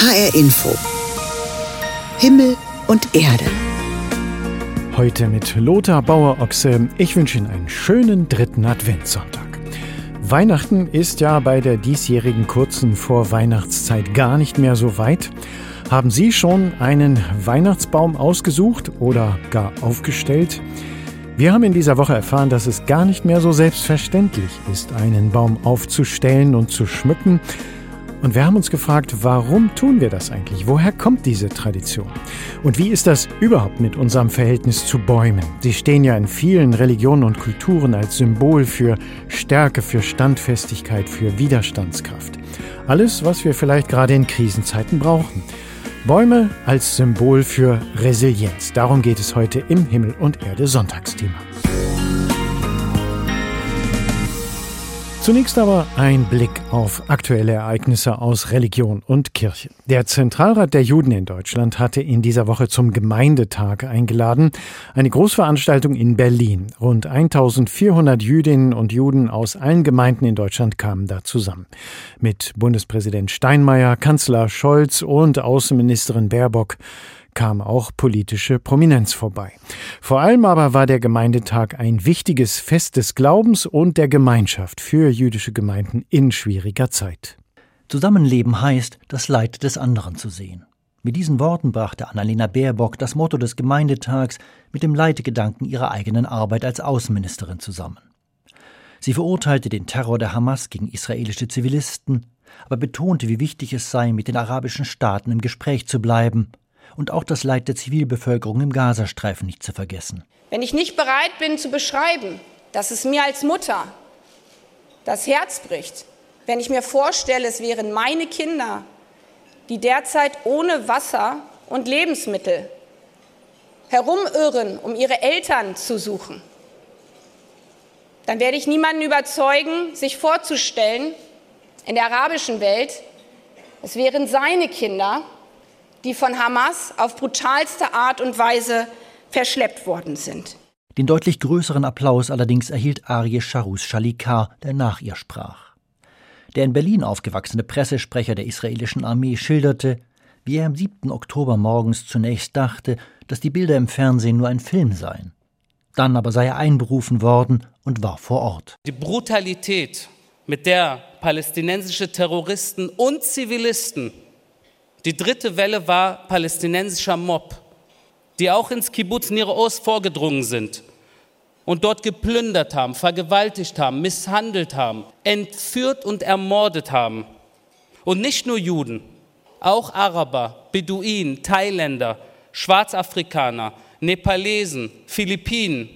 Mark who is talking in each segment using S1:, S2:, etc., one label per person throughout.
S1: HR Info. Himmel und Erde.
S2: Heute mit Lothar Bauer-Ochse. Ich wünsche Ihnen einen schönen dritten Adventssonntag. Weihnachten ist ja bei der diesjährigen kurzen Vorweihnachtszeit gar nicht mehr so weit. Haben Sie schon einen Weihnachtsbaum ausgesucht oder gar aufgestellt? Wir haben in dieser Woche erfahren, dass es gar nicht mehr so selbstverständlich ist, einen Baum aufzustellen und zu schmücken. Und wir haben uns gefragt, warum tun wir das eigentlich? Woher kommt diese Tradition? Und wie ist das überhaupt mit unserem Verhältnis zu Bäumen? Sie stehen ja in vielen Religionen und Kulturen als Symbol für Stärke, für Standfestigkeit, für Widerstandskraft. Alles, was wir vielleicht gerade in Krisenzeiten brauchen. Bäume als Symbol für Resilienz. Darum geht es heute im Himmel und Erde Sonntagsthema. Zunächst aber ein Blick auf aktuelle Ereignisse aus Religion und Kirche. Der Zentralrat der Juden in Deutschland hatte in dieser Woche zum Gemeindetag eingeladen, eine Großveranstaltung in Berlin. Rund 1400 Jüdinnen und Juden aus allen Gemeinden in Deutschland kamen da zusammen. Mit Bundespräsident Steinmeier, Kanzler Scholz und Außenministerin Baerbock kam auch politische Prominenz vorbei. Vor allem aber war der Gemeindetag ein wichtiges Fest des Glaubens und der Gemeinschaft für jüdische Gemeinden in schwieriger Zeit.
S3: Zusammenleben heißt, das Leid des anderen zu sehen. Mit diesen Worten brachte Annalena Baerbock das Motto des Gemeindetags mit dem Leitgedanken ihrer eigenen Arbeit als Außenministerin zusammen. Sie verurteilte den Terror der Hamas gegen israelische Zivilisten, aber betonte, wie wichtig es sei, mit den arabischen Staaten im Gespräch zu bleiben und auch das Leid der Zivilbevölkerung im Gazastreifen nicht zu vergessen.
S4: Wenn ich nicht bereit bin zu beschreiben, dass es mir als Mutter das Herz bricht, wenn ich mir vorstelle, es wären meine Kinder, die derzeit ohne Wasser und Lebensmittel herumirren, um ihre Eltern zu suchen, dann werde ich niemanden überzeugen, sich vorzustellen, in der arabischen Welt, es wären seine Kinder, die von Hamas auf brutalste Art und Weise verschleppt worden sind.
S3: Den deutlich größeren Applaus allerdings erhielt Arie Sharus Shalikar, der nach ihr sprach. Der in Berlin aufgewachsene Pressesprecher der israelischen Armee schilderte, wie er am 7. Oktober morgens zunächst dachte, dass die Bilder im Fernsehen nur ein Film seien. Dann aber sei er einberufen worden und war vor Ort.
S5: Die Brutalität, mit der palästinensische Terroristen und Zivilisten die dritte Welle war palästinensischer Mob, die auch ins Kibbutz Nir vorgedrungen sind und dort geplündert haben, vergewaltigt haben, misshandelt haben, entführt und ermordet haben. Und nicht nur Juden, auch Araber, Beduinen, Thailänder, Schwarzafrikaner, Nepalesen, Philippinen,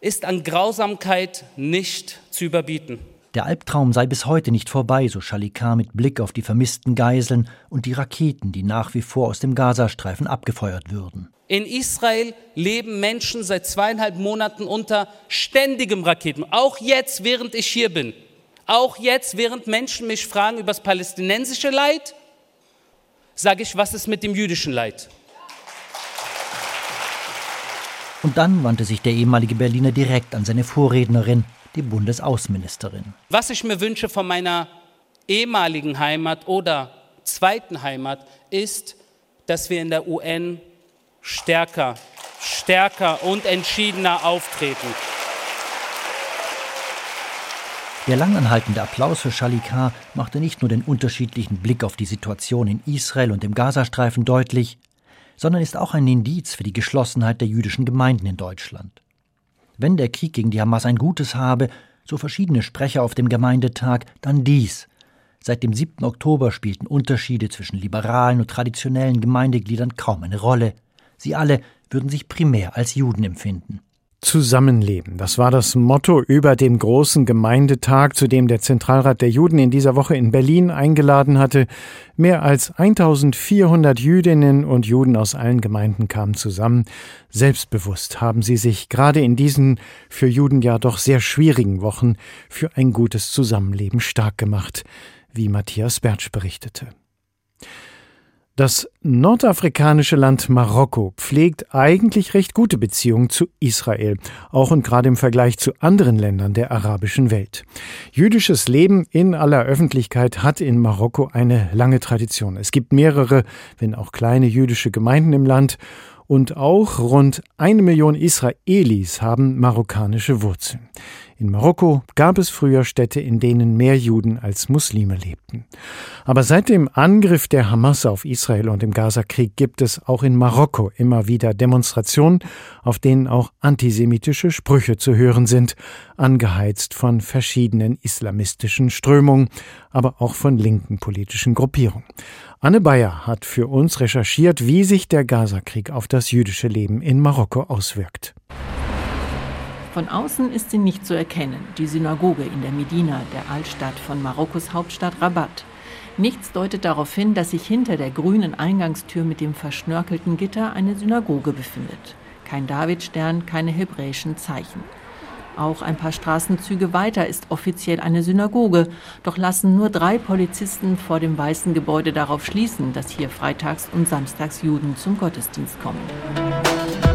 S5: ist an Grausamkeit nicht zu überbieten.
S3: Der Albtraum sei bis heute nicht vorbei, so Shalikar mit Blick auf die vermissten Geiseln und die Raketen, die nach wie vor aus dem Gazastreifen abgefeuert würden.
S5: In Israel leben Menschen seit zweieinhalb Monaten unter ständigem Raketen. Auch jetzt, während ich hier bin. Auch jetzt, während Menschen mich fragen über das palästinensische Leid, sage ich, was ist mit dem jüdischen Leid?
S3: Und dann wandte sich der ehemalige Berliner direkt an seine Vorrednerin die Bundesaußenministerin.
S5: Was ich mir wünsche von meiner ehemaligen Heimat oder zweiten Heimat ist, dass wir in der UN stärker, stärker und entschiedener auftreten.
S3: Der langanhaltende Applaus für Shalikar machte nicht nur den unterschiedlichen Blick auf die Situation in Israel und im Gazastreifen deutlich, sondern ist auch ein Indiz für die Geschlossenheit der jüdischen Gemeinden in Deutschland. Wenn der Krieg gegen die Hamas ein Gutes habe, so verschiedene Sprecher auf dem Gemeindetag, dann dies. Seit dem 7. Oktober spielten Unterschiede zwischen liberalen und traditionellen Gemeindegliedern kaum eine Rolle. Sie alle würden sich primär als Juden empfinden.
S2: Zusammenleben. Das war das Motto über dem großen Gemeindetag, zu dem der Zentralrat der Juden in dieser Woche in Berlin eingeladen hatte. Mehr als 1400 Jüdinnen und Juden aus allen Gemeinden kamen zusammen. Selbstbewusst haben sie sich gerade in diesen für Juden ja doch sehr schwierigen Wochen für ein gutes Zusammenleben stark gemacht, wie Matthias Bertsch berichtete. Das nordafrikanische Land Marokko pflegt eigentlich recht gute Beziehungen zu Israel, auch und gerade im Vergleich zu anderen Ländern der arabischen Welt. Jüdisches Leben in aller Öffentlichkeit hat in Marokko eine lange Tradition. Es gibt mehrere, wenn auch kleine jüdische Gemeinden im Land und auch rund eine Million Israelis haben marokkanische Wurzeln. In Marokko gab es früher Städte, in denen mehr Juden als Muslime lebten. Aber seit dem Angriff der Hamas auf Israel und im Gazakrieg gibt es auch in Marokko immer wieder Demonstrationen, auf denen auch antisemitische Sprüche zu hören sind, angeheizt von verschiedenen islamistischen Strömungen, aber auch von linken politischen Gruppierungen. Anne Bayer hat für uns recherchiert, wie sich der Gazakrieg auf das jüdische Leben in Marokko auswirkt.
S6: Von außen ist sie nicht zu erkennen, die Synagoge in der Medina, der Altstadt von Marokkos Hauptstadt Rabat. Nichts deutet darauf hin, dass sich hinter der grünen Eingangstür mit dem verschnörkelten Gitter eine Synagoge befindet. Kein Davidstern, keine hebräischen Zeichen. Auch ein paar Straßenzüge weiter ist offiziell eine Synagoge, doch lassen nur drei Polizisten vor dem weißen Gebäude darauf schließen, dass hier freitags und samstags Juden zum Gottesdienst kommen.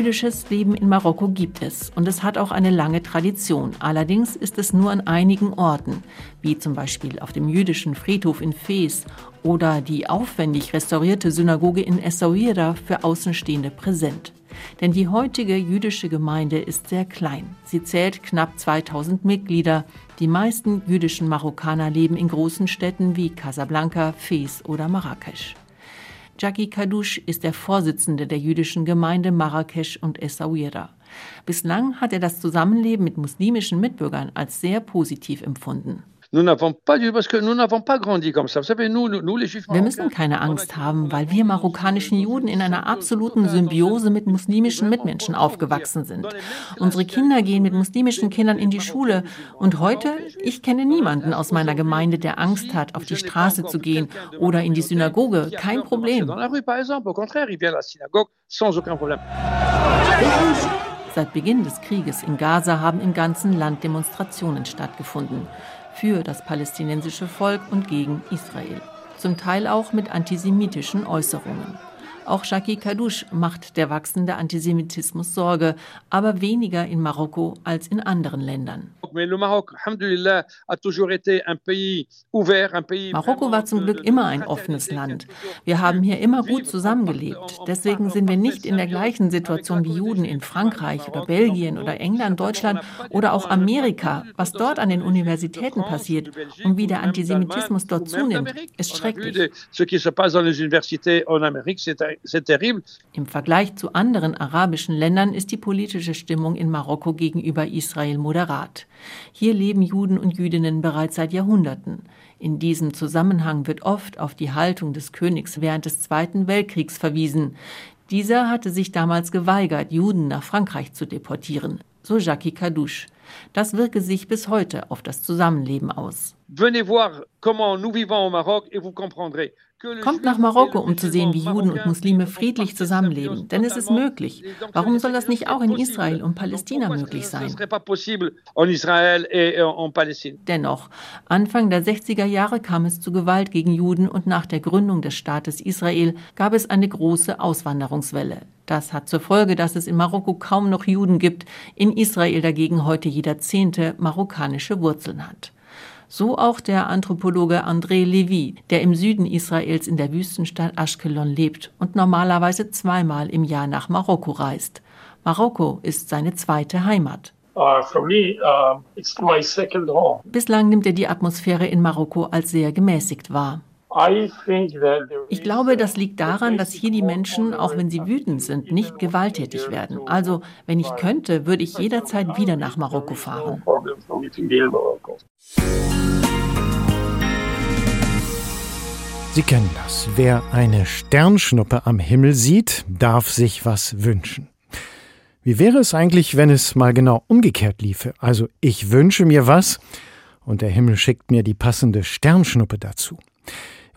S6: Jüdisches Leben in Marokko gibt es und es hat auch eine lange Tradition. Allerdings ist es nur an einigen Orten, wie zum Beispiel auf dem jüdischen Friedhof in Fes oder die aufwendig restaurierte Synagoge in Essaouira für Außenstehende präsent. Denn die heutige jüdische Gemeinde ist sehr klein. Sie zählt knapp 2000 Mitglieder. Die meisten jüdischen Marokkaner leben in großen Städten wie Casablanca, Fes oder Marrakesch. Jackie Kadouche ist der Vorsitzende der jüdischen Gemeinde Marrakesch und Essaouira. Bislang hat er das Zusammenleben mit muslimischen Mitbürgern als sehr positiv empfunden. Wir müssen keine Angst haben, weil wir marokkanischen Juden in einer absoluten Symbiose mit muslimischen Mitmenschen aufgewachsen sind. Unsere Kinder gehen mit muslimischen Kindern in die Schule. Und heute, ich kenne niemanden aus meiner Gemeinde, der Angst hat, auf die Straße zu gehen oder in die Synagoge. Kein Problem. Seit Beginn des Krieges in Gaza haben im ganzen Land Demonstrationen stattgefunden für das palästinensische Volk und gegen Israel, zum Teil auch mit antisemitischen Äußerungen. Auch Jackie Kadouche macht der wachsende Antisemitismus Sorge, aber weniger in Marokko als in anderen Ländern. Marokko war zum Glück immer ein offenes Land. Wir haben hier immer gut zusammengelebt. Deswegen sind wir nicht in der gleichen Situation wie Juden in Frankreich oder Belgien oder England, Deutschland oder auch Amerika. Was dort an den Universitäten passiert und wie der Antisemitismus dort zunimmt, ist schrecklich. Im Vergleich zu anderen arabischen Ländern ist die politische Stimmung in Marokko gegenüber Israel moderat. Hier leben Juden und Jüdinnen bereits seit Jahrhunderten. In diesem Zusammenhang wird oft auf die Haltung des Königs während des Zweiten Weltkriegs verwiesen. Dieser hatte sich damals geweigert, Juden nach Frankreich zu deportieren, so Jackie Kadouche. Das wirke sich bis heute auf das Zusammenleben aus. Venez voir comment nous vivons au Maroc et vous comprendrez Kommt nach Marokko, um zu sehen, wie Juden und Muslime friedlich zusammenleben. Denn es ist möglich. Warum soll das nicht auch in Israel und Palästina möglich sein? Dennoch, Anfang der 60er Jahre kam es zu Gewalt gegen Juden und nach der Gründung des Staates Israel gab es eine große Auswanderungswelle. Das hat zur Folge, dass es in Marokko kaum noch Juden gibt, in Israel dagegen heute jeder Zehnte marokkanische Wurzeln hat. So auch der Anthropologe André Levy, der im Süden Israels in der Wüstenstadt Ashkelon lebt und normalerweise zweimal im Jahr nach Marokko reist. Marokko ist seine zweite Heimat. Uh, uh, Bislang nimmt er die Atmosphäre in Marokko als sehr gemäßigt wahr. Ich glaube, das liegt daran, dass hier die Menschen, auch wenn sie wütend sind, nicht gewalttätig werden. Also, wenn ich könnte, würde ich jederzeit wieder nach Marokko fahren.
S2: Sie kennen das. Wer eine Sternschnuppe am Himmel sieht, darf sich was wünschen. Wie wäre es eigentlich, wenn es mal genau umgekehrt liefe? Also ich wünsche mir was und der Himmel schickt mir die passende Sternschnuppe dazu.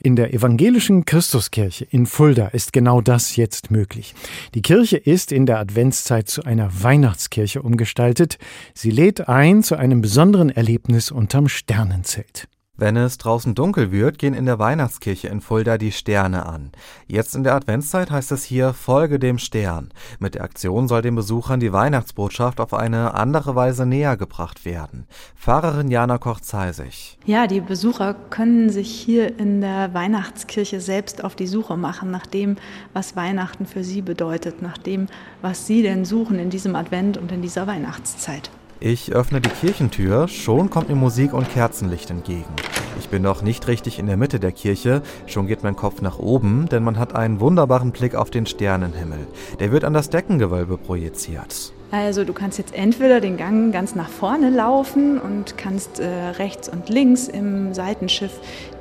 S2: In der evangelischen Christuskirche in Fulda ist genau das jetzt möglich. Die Kirche ist in der Adventszeit zu einer Weihnachtskirche umgestaltet. Sie lädt ein zu einem besonderen Erlebnis unterm Sternenzelt.
S7: Wenn es draußen dunkel wird, gehen in der Weihnachtskirche in Fulda die Sterne an. Jetzt in der Adventszeit heißt es hier Folge dem Stern. Mit der Aktion soll den Besuchern die Weihnachtsbotschaft auf eine andere Weise näher gebracht werden. Pfarrerin Jana Koch-Zeisig.
S8: Ja, die Besucher können sich hier in der Weihnachtskirche selbst auf die Suche machen nach dem, was Weihnachten für sie bedeutet, nach dem, was sie denn suchen in diesem Advent und in dieser Weihnachtszeit.
S7: Ich öffne die Kirchentür, schon kommt mir Musik und Kerzenlicht entgegen. Ich bin noch nicht richtig in der Mitte der Kirche, schon geht mein Kopf nach oben, denn man hat einen wunderbaren Blick auf den Sternenhimmel. Der wird an das Deckengewölbe projiziert.
S8: Also du kannst jetzt entweder den Gang ganz nach vorne laufen und kannst äh, rechts und links im Seitenschiff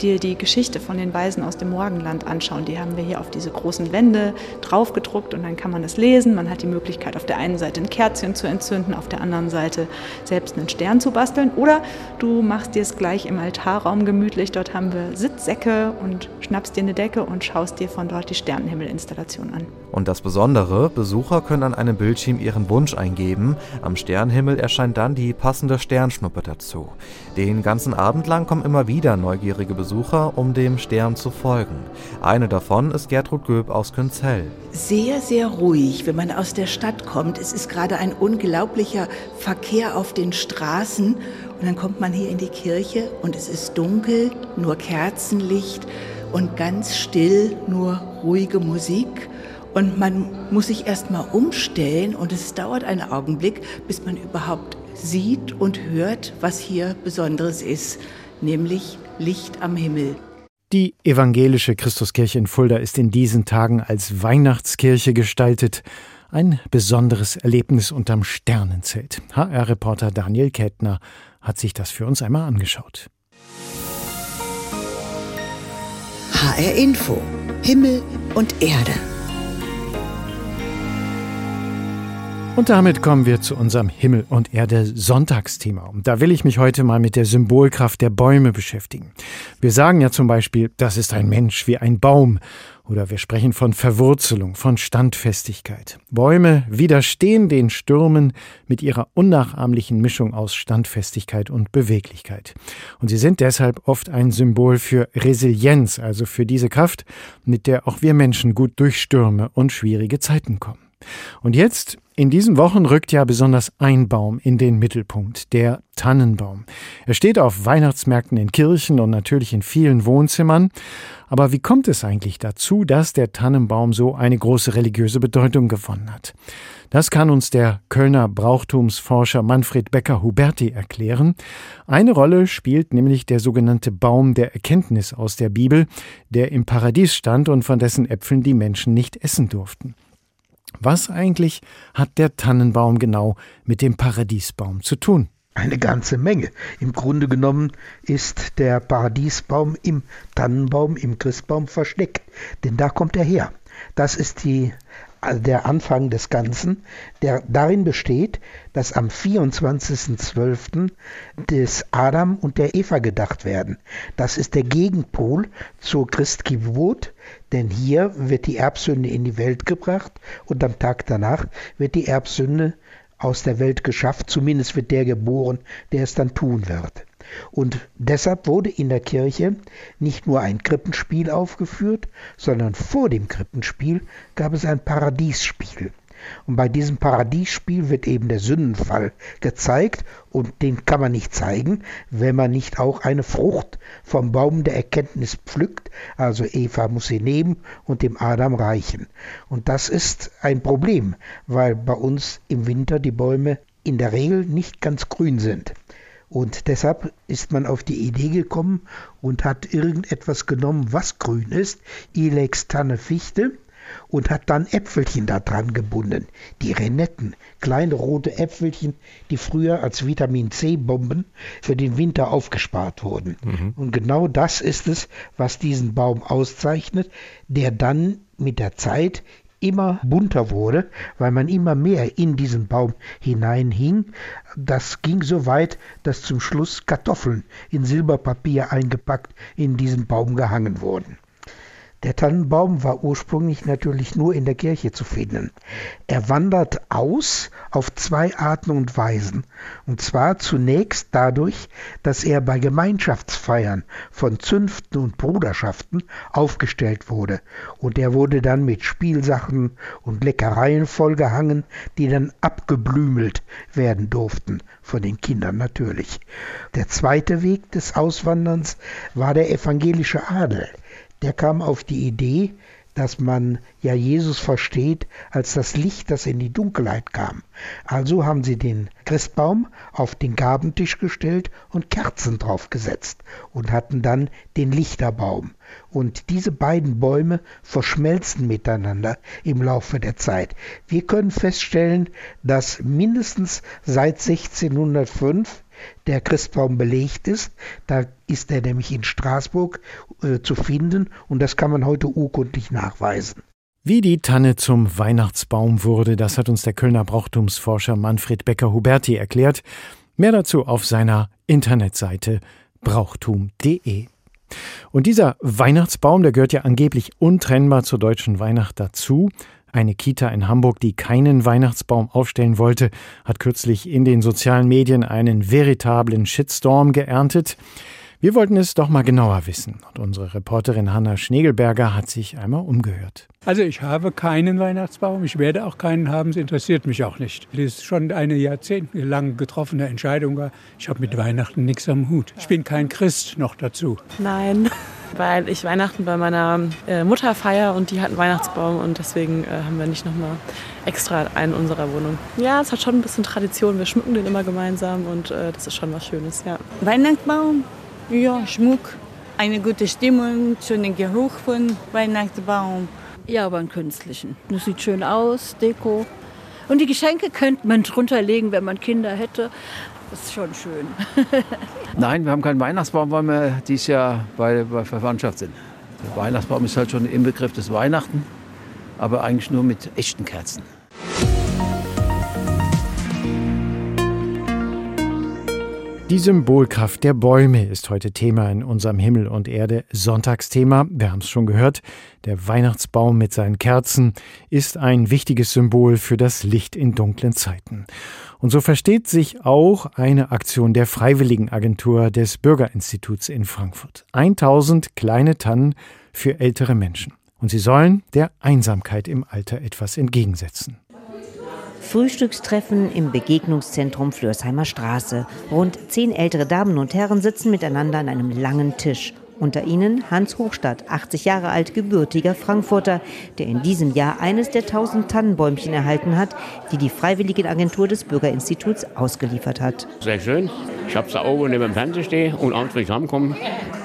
S8: dir die Geschichte von den Weisen aus dem Morgenland anschauen. Die haben wir hier auf diese großen Wände draufgedruckt und dann kann man das lesen. Man hat die Möglichkeit, auf der einen Seite ein Kerzchen zu entzünden, auf der anderen Seite selbst einen Stern zu basteln. Oder du machst dir es gleich im Altarraum gemütlich. Dort haben wir Sitzsäcke und schnappst dir eine Decke und schaust dir von dort die Sternenhimmelinstallation an.
S7: Und das Besondere, Besucher können an einem Bildschirm ihren Wunsch eingeben. Am Sternhimmel erscheint dann die passende Sternschnuppe dazu. Den ganzen Abend lang kommen immer wieder neugierige Besucher, um dem Stern zu folgen. Eine davon ist Gertrud Göb aus Künzell.
S1: Sehr, sehr ruhig, wenn man aus der Stadt kommt. Es ist gerade ein unglaublicher Verkehr auf den Straßen. Und dann kommt man hier in die Kirche und es ist dunkel, nur Kerzenlicht und ganz still, nur ruhige Musik. Und man muss sich erstmal umstellen und es dauert einen Augenblick, bis man überhaupt sieht und hört, was hier Besonderes ist, nämlich Licht am Himmel.
S2: Die evangelische Christuskirche in Fulda ist in diesen Tagen als Weihnachtskirche gestaltet. Ein besonderes Erlebnis unterm Sternenzelt. HR-Reporter Daniel Kettner hat sich das für uns einmal angeschaut.
S1: HR Info. Himmel und Erde.
S2: Und damit kommen wir zu unserem Himmel und Erde Sonntagsthema. Und da will ich mich heute mal mit der Symbolkraft der Bäume beschäftigen. Wir sagen ja zum Beispiel, das ist ein Mensch wie ein Baum. Oder wir sprechen von Verwurzelung, von Standfestigkeit. Bäume widerstehen den Stürmen mit ihrer unnachahmlichen Mischung aus Standfestigkeit und Beweglichkeit. Und sie sind deshalb oft ein Symbol für Resilienz, also für diese Kraft, mit der auch wir Menschen gut durch Stürme und schwierige Zeiten kommen. Und jetzt, in diesen Wochen rückt ja besonders ein Baum in den Mittelpunkt, der Tannenbaum. Er steht auf Weihnachtsmärkten in Kirchen und natürlich in vielen Wohnzimmern. Aber wie kommt es eigentlich dazu, dass der Tannenbaum so eine große religiöse Bedeutung gewonnen hat? Das kann uns der Kölner Brauchtumsforscher Manfred Becker-Huberti erklären. Eine Rolle spielt nämlich der sogenannte Baum der Erkenntnis aus der Bibel, der im Paradies stand und von dessen Äpfeln die Menschen nicht essen durften. Was eigentlich hat der Tannenbaum genau mit dem Paradiesbaum zu tun?
S9: Eine ganze Menge. Im Grunde genommen ist der Paradiesbaum im Tannenbaum, im Christbaum versteckt, denn da kommt er her. Das ist die also der Anfang des Ganzen, der darin besteht, dass am 24.12. des Adam und der Eva gedacht werden. Das ist der Gegenpol zur Christgeburt, denn hier wird die Erbsünde in die Welt gebracht und am Tag danach wird die Erbsünde aus der Welt geschafft, zumindest wird der geboren, der es dann tun wird. Und deshalb wurde in der Kirche nicht nur ein Krippenspiel aufgeführt, sondern vor dem Krippenspiel gab es ein Paradiesspiel. Und bei diesem Paradiesspiel wird eben der Sündenfall gezeigt und den kann man nicht zeigen, wenn man nicht auch eine Frucht vom Baum der Erkenntnis pflückt. Also Eva muss sie nehmen und dem Adam reichen. Und das ist ein Problem, weil bei uns im Winter die Bäume in der Regel nicht ganz grün sind. Und deshalb ist man auf die Idee gekommen und hat irgendetwas genommen, was grün ist, Ilex Tanne Fichte, und hat dann Äpfelchen da dran gebunden. Die Renetten, kleine rote Äpfelchen, die früher als Vitamin C-Bomben für den Winter aufgespart wurden. Mhm. Und genau das ist es, was diesen Baum auszeichnet, der dann mit der Zeit immer bunter wurde, weil man immer mehr in diesen Baum hineinhing. Das ging so weit, dass zum Schluss Kartoffeln in Silberpapier eingepackt in diesen Baum gehangen wurden. Der Tannenbaum war ursprünglich natürlich nur in der Kirche zu finden. Er wandert aus auf zwei Arten und Weisen. Und zwar zunächst dadurch, dass er bei Gemeinschaftsfeiern von Zünften und Bruderschaften aufgestellt wurde. Und er wurde dann mit Spielsachen und Leckereien vollgehangen, die dann abgeblümelt werden durften, von den Kindern natürlich. Der zweite Weg des Auswanderns war der evangelische Adel der kam auf die Idee, dass man ja Jesus versteht als das Licht, das in die Dunkelheit kam. Also haben sie den Christbaum auf den Gabentisch gestellt und Kerzen draufgesetzt und hatten dann den Lichterbaum. Und diese beiden Bäume verschmelzen miteinander im Laufe der Zeit. Wir können feststellen, dass mindestens seit 1605 der Christbaum belegt ist. Da ist er nämlich in Straßburg äh, zu finden und das kann man heute urkundlich nachweisen.
S2: Wie die Tanne zum Weihnachtsbaum wurde, das hat uns der Kölner Brauchtumsforscher Manfred Becker-Huberti erklärt. Mehr dazu auf seiner Internetseite brauchtum.de. Und dieser Weihnachtsbaum, der gehört ja angeblich untrennbar zur deutschen Weihnacht dazu. Eine Kita in Hamburg, die keinen Weihnachtsbaum aufstellen wollte, hat kürzlich in den sozialen Medien einen veritablen Shitstorm geerntet. Wir wollten es doch mal genauer wissen und unsere Reporterin Hanna Schnegelberger hat sich einmal umgehört.
S10: Also ich habe keinen Weihnachtsbaum, ich werde auch keinen haben, es interessiert mich auch nicht. Das ist schon eine jahrzehntelang getroffene Entscheidung. Ich habe mit Weihnachten nichts am Hut. Ich bin kein Christ noch dazu.
S11: Nein, weil ich Weihnachten bei meiner äh, Mutter feiere und die hat einen Weihnachtsbaum und deswegen äh, haben wir nicht nochmal extra einen in unserer Wohnung. Ja, es hat schon ein bisschen Tradition, wir schmücken den immer gemeinsam und äh, das ist schon was Schönes, ja.
S12: Weihnachtsbaum? Ja, Schmuck, eine gute Stimmung, schönen Geruch von Weihnachtsbaum.
S13: Ja, aber einen künstlichen. Das sieht schön aus, Deko. Und die Geschenke könnte man drunter legen, wenn man Kinder hätte. Das ist schon schön.
S14: Nein, wir haben keinen Weihnachtsbaum, weil wir dieses Jahr bei, bei Verwandtschaft sind. Der Weihnachtsbaum ist halt schon im Begriff des Weihnachten, aber eigentlich nur mit echten Kerzen.
S2: Die Symbolkraft der Bäume ist heute Thema in unserem Himmel und Erde Sonntagsthema. Wir haben es schon gehört. Der Weihnachtsbaum mit seinen Kerzen ist ein wichtiges Symbol für das Licht in dunklen Zeiten. Und so versteht sich auch eine Aktion der Freiwilligenagentur des Bürgerinstituts in Frankfurt. 1000 kleine Tannen für ältere Menschen. Und sie sollen der Einsamkeit im Alter etwas entgegensetzen.
S15: Frühstückstreffen im Begegnungszentrum Flörsheimer Straße. Rund zehn ältere Damen und Herren sitzen miteinander an einem langen Tisch. Unter ihnen Hans Hochstadt, 80 Jahre alt, gebürtiger Frankfurter, der in diesem Jahr eines der tausend Tannenbäumchen erhalten hat, die die Freiwilligenagentur des Bürgerinstituts ausgeliefert hat.
S16: Sehr schön. Ich habe es da oben neben dem Fernseher stehen und abends, wenn ich heimkomme,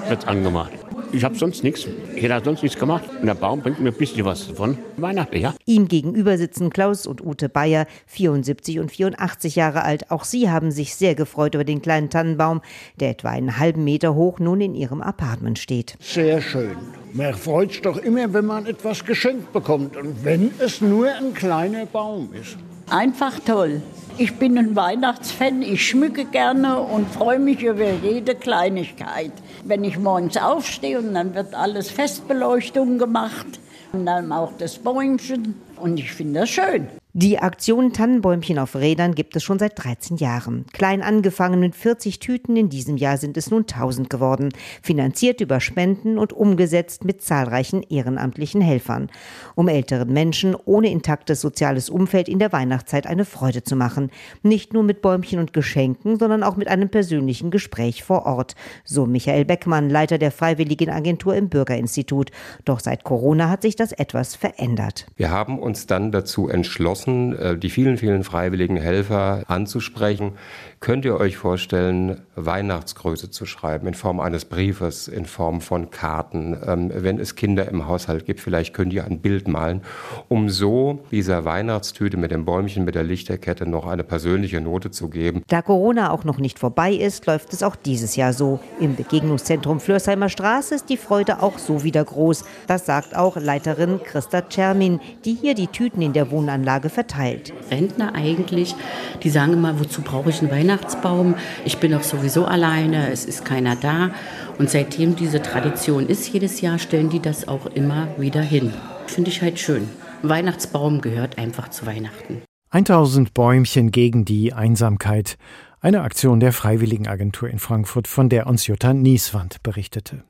S16: wird es angemacht. Ich habe sonst nichts. Ich hätte sonst nichts gemacht. Und der Baum bringt mir ein bisschen was von Weihnachten, ja.
S15: Ihm gegenüber sitzen Klaus und Ute Bayer, 74 und 84 Jahre alt. Auch sie haben sich sehr gefreut über den kleinen Tannenbaum, der etwa einen halben Meter hoch nun in ihrem Apartment steht.
S17: Sehr schön. Man freut sich doch immer, wenn man etwas geschenkt bekommt. Und wenn es nur ein kleiner Baum ist.
S12: Einfach toll. Ich bin ein Weihnachtsfan, ich schmücke gerne und freue mich über jede Kleinigkeit. Wenn ich morgens aufstehe und dann wird alles Festbeleuchtung gemacht und dann auch das Bäumchen und ich finde das schön.
S15: Die Aktion Tannenbäumchen auf Rädern gibt es schon seit 13 Jahren. Klein angefangen mit 40 Tüten, in diesem Jahr sind es nun 1000 geworden. Finanziert über Spenden und umgesetzt mit zahlreichen ehrenamtlichen Helfern. Um älteren Menschen ohne intaktes soziales Umfeld in der Weihnachtszeit eine Freude zu machen. Nicht nur mit Bäumchen und Geschenken, sondern auch mit einem persönlichen Gespräch vor Ort. So Michael Beckmann, Leiter der Freiwilligenagentur im Bürgerinstitut. Doch seit Corona hat sich das etwas verändert.
S18: Wir haben uns dann dazu entschlossen, entschlossen, äh, die vielen, vielen freiwilligen Helfer anzusprechen. Könnt ihr euch vorstellen, Weihnachtsgröße zu schreiben in Form eines Briefes, in Form von Karten? Ähm, wenn es Kinder im Haushalt gibt, vielleicht könnt ihr ein Bild malen, um so dieser Weihnachtstüte mit dem Bäumchen, mit der Lichterkette noch eine persönliche Note zu geben.
S15: Da Corona auch noch nicht vorbei ist, läuft es auch dieses Jahr so. Im Begegnungszentrum Flörsheimer Straße ist die Freude auch so wieder groß. Das sagt auch Leiterin Christa Czermin, die hier die Tüten in der Wohnanlage verteilt.
S19: Rentner eigentlich, die sagen immer, wozu brauche ich einen Weihnachtsbaum? Ich bin doch sowieso alleine, es ist keiner da. Und seitdem diese Tradition ist, jedes Jahr stellen die das auch immer wieder hin. Finde ich halt schön. Weihnachtsbaum gehört einfach zu Weihnachten.
S2: 1000 Bäumchen gegen die Einsamkeit. Eine Aktion der Freiwilligenagentur in Frankfurt, von der uns Jutta Nieswand berichtete.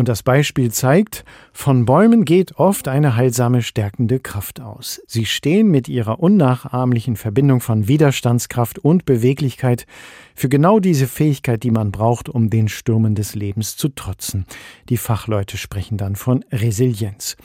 S2: Und das Beispiel zeigt, von Bäumen geht oft eine heilsame, stärkende Kraft aus. Sie stehen mit ihrer unnachahmlichen Verbindung von Widerstandskraft und Beweglichkeit für genau diese Fähigkeit, die man braucht, um den Stürmen des Lebens zu trotzen. Die Fachleute sprechen dann von Resilienz.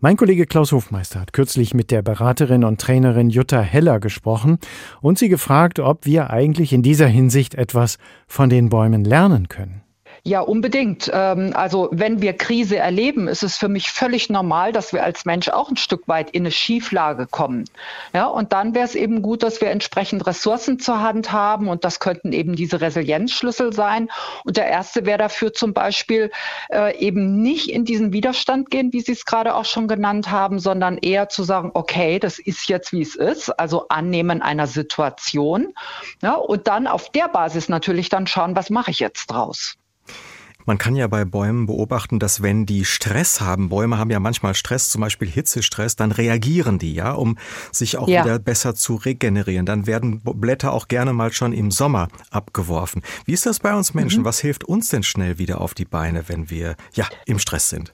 S2: Mein Kollege Klaus Hofmeister hat kürzlich mit der Beraterin und Trainerin Jutta Heller gesprochen und sie gefragt, ob wir eigentlich in dieser Hinsicht etwas von den Bäumen lernen können.
S20: Ja, unbedingt. Ähm, also wenn wir Krise erleben, ist es für mich völlig normal, dass wir als Mensch auch ein Stück weit in eine Schieflage kommen. Ja, und dann wäre es eben gut, dass wir entsprechend Ressourcen zur Hand haben und das könnten eben diese Resilienzschlüssel sein. Und der erste wäre dafür zum Beispiel äh, eben nicht in diesen Widerstand gehen, wie Sie es gerade auch schon genannt haben, sondern eher zu sagen, okay, das ist jetzt wie es ist, also annehmen einer Situation. Ja, und dann auf der Basis natürlich dann schauen, was mache ich jetzt draus.
S21: Man kann ja bei Bäumen beobachten, dass wenn die Stress haben, Bäume haben ja manchmal Stress, zum Beispiel Hitzestress, dann reagieren die ja, um sich auch ja. wieder besser zu regenerieren. Dann werden Blätter auch gerne mal schon im Sommer abgeworfen. Wie ist das bei uns Menschen? Mhm. Was hilft uns denn schnell wieder auf die Beine, wenn wir ja im Stress sind?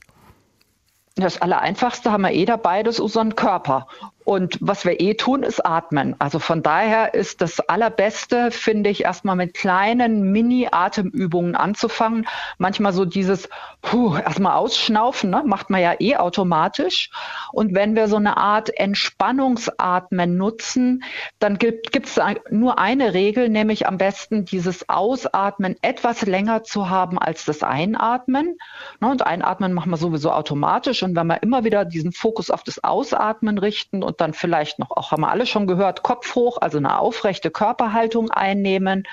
S20: Das Allereinfachste haben wir eh dabei, das ist unseren Körper. Und was wir eh tun, ist atmen. Also von daher ist das Allerbeste, finde ich, erstmal mit kleinen Mini-Atemübungen anzufangen. Manchmal so dieses, puh, erstmal ausschnaufen, ne? macht man ja eh automatisch. Und wenn wir so eine Art Entspannungsatmen nutzen, dann gibt es nur eine Regel, nämlich am besten dieses Ausatmen etwas länger zu haben als das Einatmen. Ne? Und Einatmen machen wir sowieso automatisch. Und wenn wir immer wieder diesen Fokus auf das Ausatmen richten und dann vielleicht noch, auch haben wir alle schon gehört, Kopf hoch, also eine aufrechte Körperhaltung einnehmen.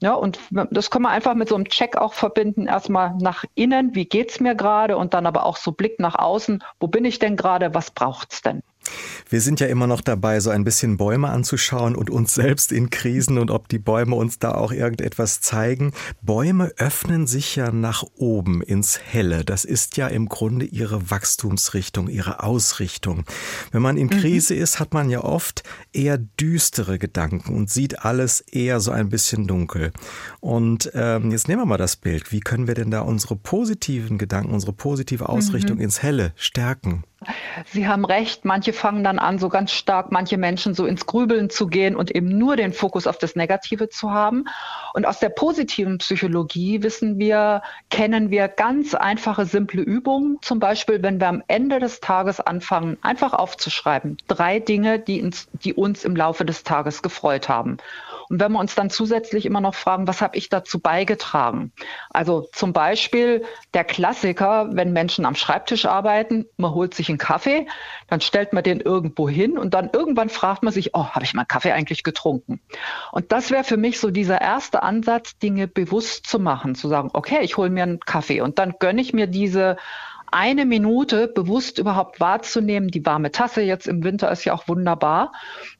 S20: Ja, und das können wir einfach mit so einem Check auch verbinden. Erstmal nach innen, wie geht's mir gerade? Und dann aber auch so Blick nach außen, wo bin ich denn gerade? Was braucht's denn?
S21: Wir sind ja immer noch dabei, so ein bisschen Bäume anzuschauen und uns selbst in Krisen und ob die Bäume uns da auch irgendetwas zeigen. Bäume öffnen sich ja nach oben ins Helle. Das ist ja im Grunde ihre Wachstumsrichtung, ihre Ausrichtung. Wenn man in mhm. Krise ist, hat man ja oft eher düstere Gedanken und sieht alles eher so ein bisschen dunkel. Und ähm, jetzt nehmen wir mal das Bild. Wie können wir denn da unsere positiven Gedanken, unsere positive Ausrichtung mhm. ins Helle stärken?
S20: Sie haben recht, manche fangen dann an, so ganz stark, manche Menschen so ins Grübeln zu gehen und eben nur den Fokus auf das Negative zu haben. Und aus der positiven Psychologie wissen wir, kennen wir ganz einfache, simple Übungen. Zum Beispiel, wenn wir am Ende des Tages anfangen, einfach aufzuschreiben, drei Dinge, die uns, die uns im Laufe des Tages gefreut haben. Und wenn wir uns dann zusätzlich immer noch fragen, was habe ich dazu beigetragen? Also zum Beispiel der Klassiker, wenn Menschen am Schreibtisch arbeiten, man holt sich einen Kaffee, dann stellt man den irgendwo hin und dann irgendwann fragt man sich, oh, habe ich meinen Kaffee eigentlich getrunken? Und das wäre für mich so dieser erste Ansatz, Dinge bewusst zu machen, zu sagen, okay, ich hole mir einen Kaffee und dann gönne ich mir diese eine Minute bewusst überhaupt wahrzunehmen. Die warme Tasse jetzt im Winter ist ja auch wunderbar.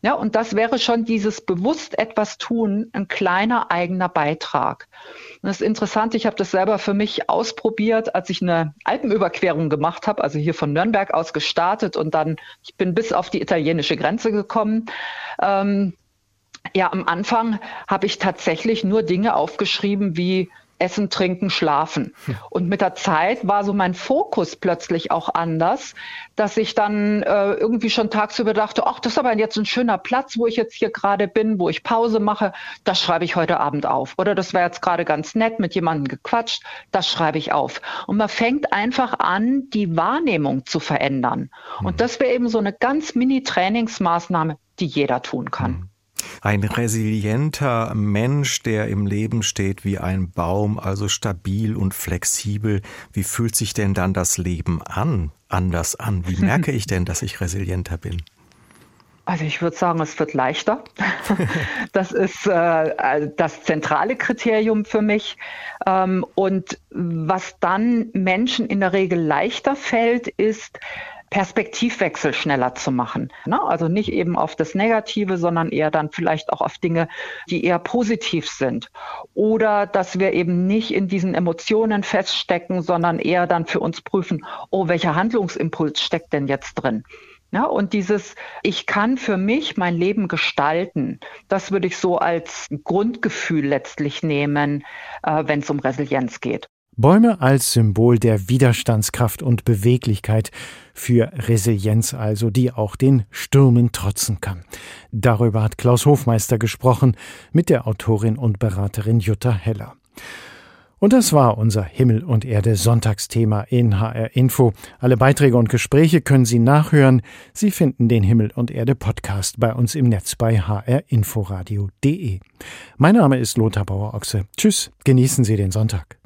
S20: Ja, und das wäre schon dieses bewusst etwas tun, ein kleiner eigener Beitrag. Und das ist interessant. Ich habe das selber für mich ausprobiert, als ich eine Alpenüberquerung gemacht habe, also hier von Nürnberg aus gestartet und dann, ich bin bis auf die italienische Grenze gekommen. Ähm, ja, am Anfang habe ich tatsächlich nur Dinge aufgeschrieben wie Essen, Trinken, Schlafen. Und mit der Zeit war so mein Fokus plötzlich auch anders, dass ich dann äh, irgendwie schon tagsüber dachte, ach, das ist aber jetzt ein schöner Platz, wo ich jetzt hier gerade bin, wo ich Pause mache, das schreibe ich heute Abend auf. Oder das wäre jetzt gerade ganz nett, mit jemandem gequatscht, das schreibe ich auf. Und man fängt einfach an, die Wahrnehmung zu verändern. Und mhm. das wäre eben so eine ganz mini-Trainingsmaßnahme, die jeder tun kann.
S21: Ein resilienter Mensch, der im Leben steht wie ein Baum, also stabil und flexibel. Wie fühlt sich denn dann das Leben an? Anders an? Wie merke ich denn, dass ich resilienter bin?
S20: Also ich würde sagen, es wird leichter. das ist äh, das zentrale Kriterium für mich. Ähm, und was dann Menschen in der Regel leichter fällt, ist, Perspektivwechsel schneller zu machen. Ne? Also nicht eben auf das Negative, sondern eher dann vielleicht auch auf Dinge, die eher positiv sind. Oder dass wir eben nicht in diesen Emotionen feststecken, sondern eher dann für uns prüfen, oh, welcher Handlungsimpuls steckt denn jetzt drin? Ja, und dieses, ich kann für mich mein Leben gestalten, das würde ich so als Grundgefühl letztlich nehmen, äh, wenn es um Resilienz geht.
S2: Bäume als Symbol der Widerstandskraft und Beweglichkeit für Resilienz also, die auch den Stürmen trotzen kann. Darüber hat Klaus Hofmeister gesprochen mit der Autorin und Beraterin Jutta Heller. Und das war unser Himmel und Erde Sonntagsthema in HR Info. Alle Beiträge und Gespräche können Sie nachhören. Sie finden den Himmel und Erde Podcast bei uns im Netz bei hrinforadio.de. Mein Name ist Lothar Bauer-Ochse. Tschüss, genießen Sie den Sonntag.